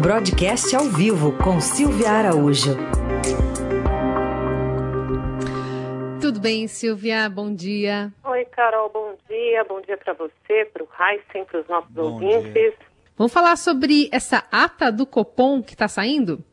Broadcast ao vivo com Silvia Araújo. Tudo bem, Silvia? Bom dia. Oi, Carol, bom dia. Bom dia para você, para o Heisen, para os nossos bom ouvintes. Dia. Vamos falar sobre essa ata do Copom que está saindo?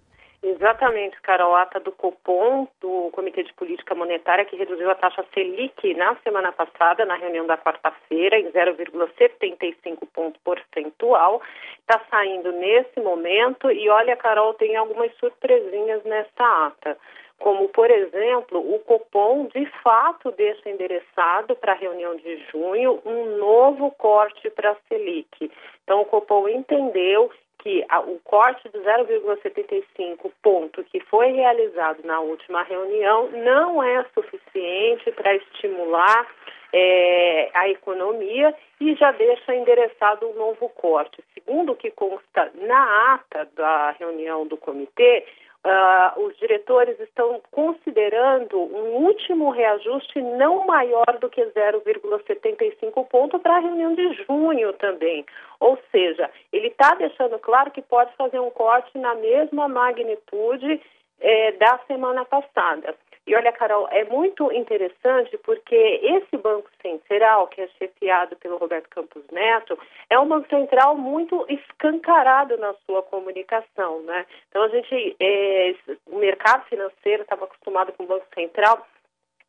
Exatamente, Carol, ata do Copom, do Comitê de Política Monetária, que reduziu a taxa Selic na semana passada, na reunião da quarta-feira, em 0,75 ponto percentual. Está saindo nesse momento e olha, Carol, tem algumas surpresinhas nessa ata como, por exemplo, o Copom de fato deixa endereçado para a reunião de junho um novo corte para a Selic. Então, o Copom entendeu que a, o corte de 0,75 ponto que foi realizado na última reunião não é suficiente para estimular é, a economia e já deixa endereçado um novo corte. Segundo o que consta na ata da reunião do comitê, Uh, os diretores estão considerando um último reajuste não maior do que 0,75 ponto para a reunião de junho também. Ou seja, ele está deixando claro que pode fazer um corte na mesma magnitude eh, da semana passada. E olha, Carol, é muito interessante porque esse Banco Central, que é chefiado pelo Roberto Campos Neto, é um Banco Central muito escancarado na sua comunicação, né? Então a gente, é, o mercado financeiro estava acostumado com o Banco Central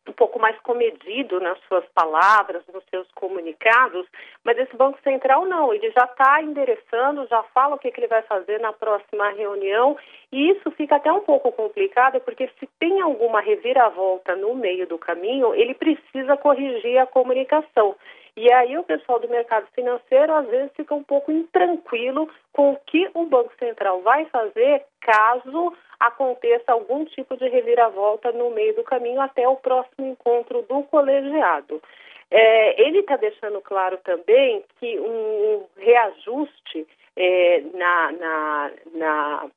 um pouco mais comedido nas suas palavras, nos seus comunicados, mas esse Banco Central não, ele já está endereçando, já fala o que, que, ele vai fazer na próxima reunião, e isso fica até um pouco complicado, porque se tem alguma reviravolta no meio do caminho, ele precisa corrigir a comunicação. E aí o pessoal do mercado financeiro às vezes fica um pouco intranquilo com o que o Banco Central vai fazer caso aconteça algum tipo de reviravolta no meio do caminho até o próximo encontro do colegiado. É, ele está deixando claro também que um reajuste é, na, na, na,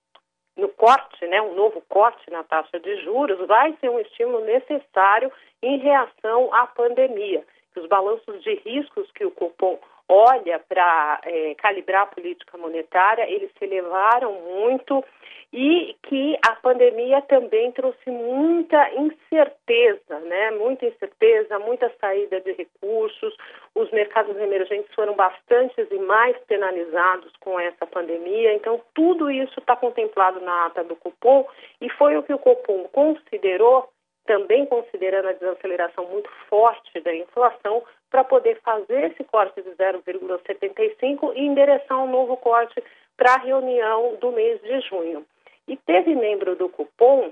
no corte, né, um novo corte na taxa de juros, vai ser um estímulo necessário em reação à pandemia os balanços de riscos que o Copom olha para é, calibrar a política monetária, eles se elevaram muito e que a pandemia também trouxe muita incerteza, né? Muita incerteza, muita saída de recursos. Os mercados emergentes foram bastantes e mais penalizados com essa pandemia. Então, tudo isso está contemplado na ata do Copom e foi o que o Copom considerou também considerando a desaceleração muito forte da inflação, para poder fazer esse corte de 0,75 e endereçar um novo corte para a reunião do mês de junho. E teve membro do cupom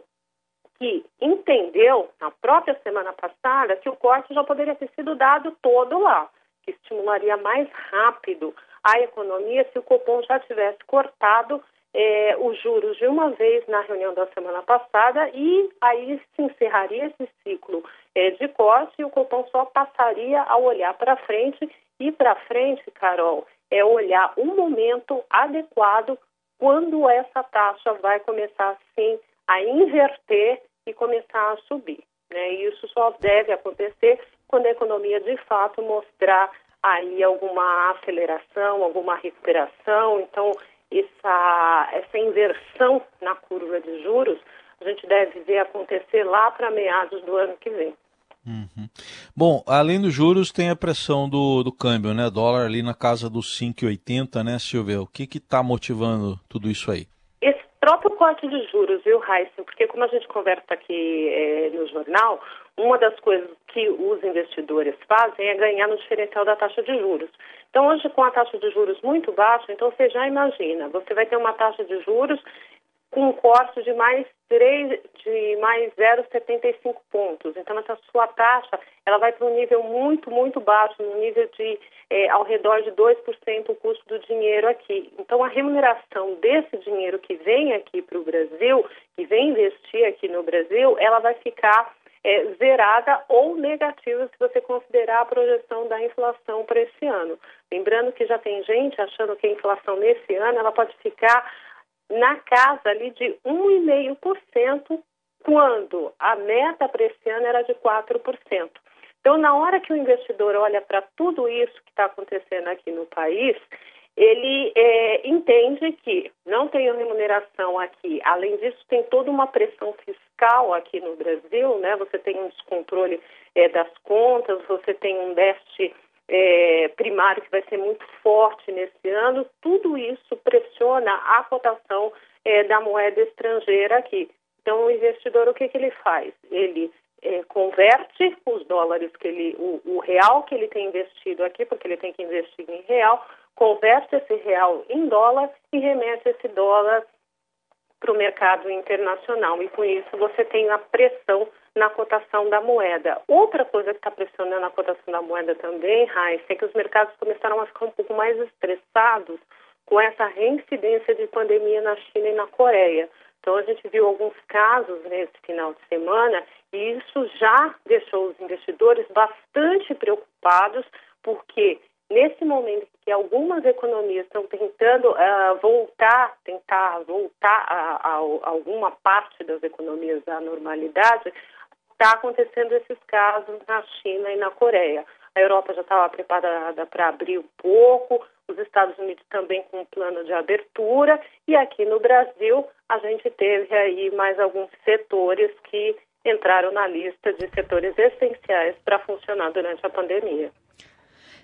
que entendeu, na própria semana passada, que o corte já poderia ter sido dado todo lá, que estimularia mais rápido a economia se o cupom já tivesse cortado é, os juros de uma vez na reunião da semana passada e aí se encerraria esse ciclo é, de corte e o Copom só passaria a olhar para frente e para frente, Carol, é olhar o momento adequado quando essa taxa vai começar sim a inverter e começar a subir. Né? Isso só deve acontecer quando a economia de fato mostrar aí alguma aceleração, alguma recuperação. Então, essa, essa inversão na curva de juros, a gente deve ver acontecer lá para meados do ano que vem. Uhum. Bom, além dos juros, tem a pressão do, do câmbio, né? Dólar ali na casa dos 5,80, né, Silvia? O que está motivando tudo isso aí? Esse próprio corte de juros, viu, Heisen? Porque como a gente conversa aqui é, no jornal, uma das coisas que os investidores fazem é ganhar no diferencial da taxa de juros. Então, hoje, com a taxa de juros muito baixa, então você já imagina, você vai ter uma taxa de juros com um corte de mais 3, de mais 0,75 pontos. Então, essa sua taxa, ela vai para um nível muito, muito baixo, no nível de é, ao redor de 2% o custo do dinheiro aqui. Então, a remuneração desse dinheiro que vem aqui para o Brasil, que vem investir aqui no Brasil, ela vai ficar é, zerada ou negativa se você considerar a projeção da inflação para esse ano. Lembrando que já tem gente achando que a inflação nesse ano ela pode ficar na casa ali de 1,5%, quando a meta para esse ano era de 4%. Então, na hora que o investidor olha para tudo isso que está acontecendo aqui no país, ele é, entende que não tem remuneração aqui. Além disso, tem toda uma pressão fiscal aqui no Brasil, né? Você tem um descontrole é, das contas, você tem um déficit é, primário que vai ser muito forte nesse ano. Tudo isso pressiona a cotação é, da moeda estrangeira aqui. Então, o investidor, o que, que ele faz? Ele é, converte os dólares que ele, o, o real que ele tem investido aqui, porque ele tem que investir em real, converte esse real em dólar e remete esse dólar para o mercado internacional. E com isso você tem a pressão na cotação da moeda. Outra coisa que está pressionando a cotação da moeda também, Raíssa, é que os mercados começaram a ficar um pouco mais estressados com essa reincidência de pandemia na China e na Coreia. Então a gente viu alguns casos nesse final de semana e isso já deixou os investidores bastante preocupados, porque nesse momento que algumas economias estão tentando uh, voltar, tentar voltar a, a, a, alguma parte das economias à normalidade, está acontecendo esses casos na China e na Coreia. A Europa já estava preparada para abrir um pouco, os Estados Unidos também com um plano de abertura, e aqui no Brasil a gente teve aí mais alguns setores que entraram na lista de setores essenciais para funcionar durante a pandemia.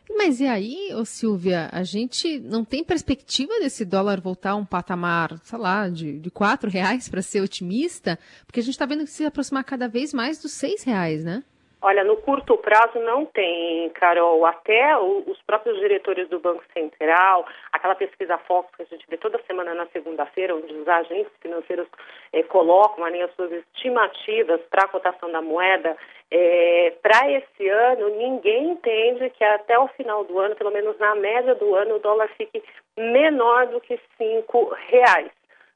Mas e aí, ô Silvia, a gente não tem perspectiva desse dólar voltar a um patamar, sei lá, de, de quatro reais para ser otimista? Porque a gente está vendo que se aproximar cada vez mais dos seis reais, né? Olha, no curto prazo não tem, Carol. Até os próprios diretores do Banco Central, aquela pesquisa Fox que a gente vê toda semana na segunda-feira, onde os agentes financeiros eh, colocam ali as suas estimativas para a cotação da moeda, eh, para esse ano, ninguém entende que até o final do ano, pelo menos na média do ano, o dólar fique menor do que cinco reais.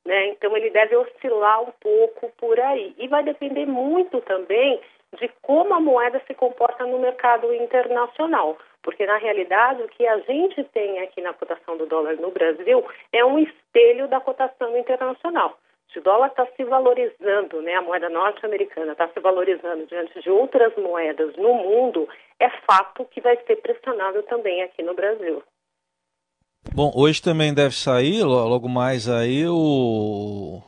Né? Então ele deve oscilar um pouco por aí. E vai depender muito também de como a moeda se comporta no mercado internacional. Porque, na realidade, o que a gente tem aqui na cotação do dólar no Brasil é um espelho da cotação internacional. Se o dólar está se valorizando, né, a moeda norte-americana está se valorizando diante de outras moedas no mundo, é fato que vai ser pressionado também aqui no Brasil. Bom, hoje também deve sair, logo mais aí, o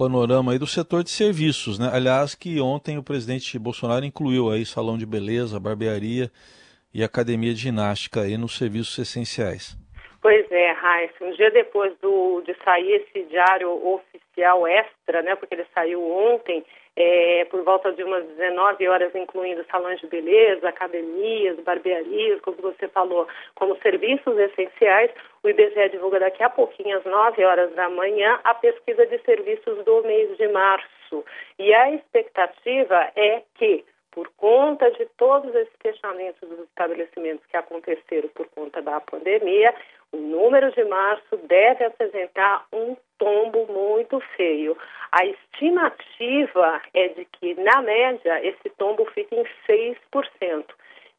panorama aí do setor de serviços, né? Aliás, que ontem o presidente Bolsonaro incluiu aí salão de beleza, barbearia e academia de ginástica aí nos serviços essenciais. Raíssa, um dia depois do, de sair esse diário oficial extra, né, porque ele saiu ontem, é, por volta de umas 19 horas, incluindo salões de beleza, academias, barbearias, como você falou, como serviços essenciais. O IBGE divulga daqui a pouquinho, às 9 horas da manhã, a pesquisa de serviços do mês de março. E a expectativa é que por conta de todos esses fechamentos dos estabelecimentos que aconteceram por conta da pandemia, o número de março deve apresentar um tombo muito feio. A estimativa é de que, na média, esse tombo fique em 6%.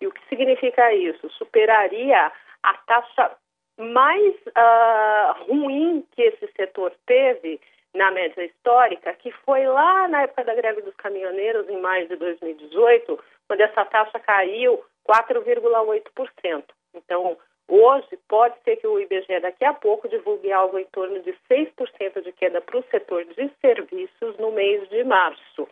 E o que significa isso? Superaria a taxa mais uh, ruim que esse setor teve na média histórica, que foi lá na época da greve dos caminhoneiros, em maio de 2018, quando essa taxa caiu 4,8%. Então, hoje, pode ser que o IBGE daqui a pouco divulgue algo em torno de 6% de queda para o setor de serviços no mês de março.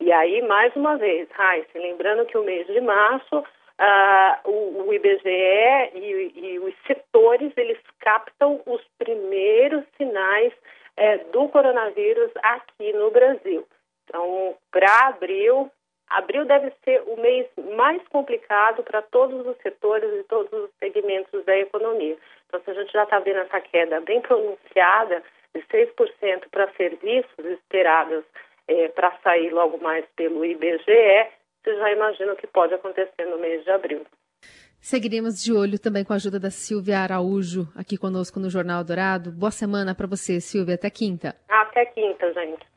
E aí, mais uma vez, Raíssa, lembrando que o mês de março Uh, o, o, IBGE e, e, os setores eles captam os primeiros sinais é, do coronavírus aqui no Brasil. Então, para abril, abril deve ser o mês mais complicado para todos os setores e todos os segmentos da economia. Então, se a gente já está vendo essa queda bem pronunciada, de 6% para serviços esperados é, para sair logo mais pelo IBGE, você já imagina o que pode acontecer no mês de abril. Seguiremos de olho também com a ajuda da Silvia Araújo aqui conosco no Jornal Dourado. Boa semana para você, Silvia. Até quinta. Até quinta, gente.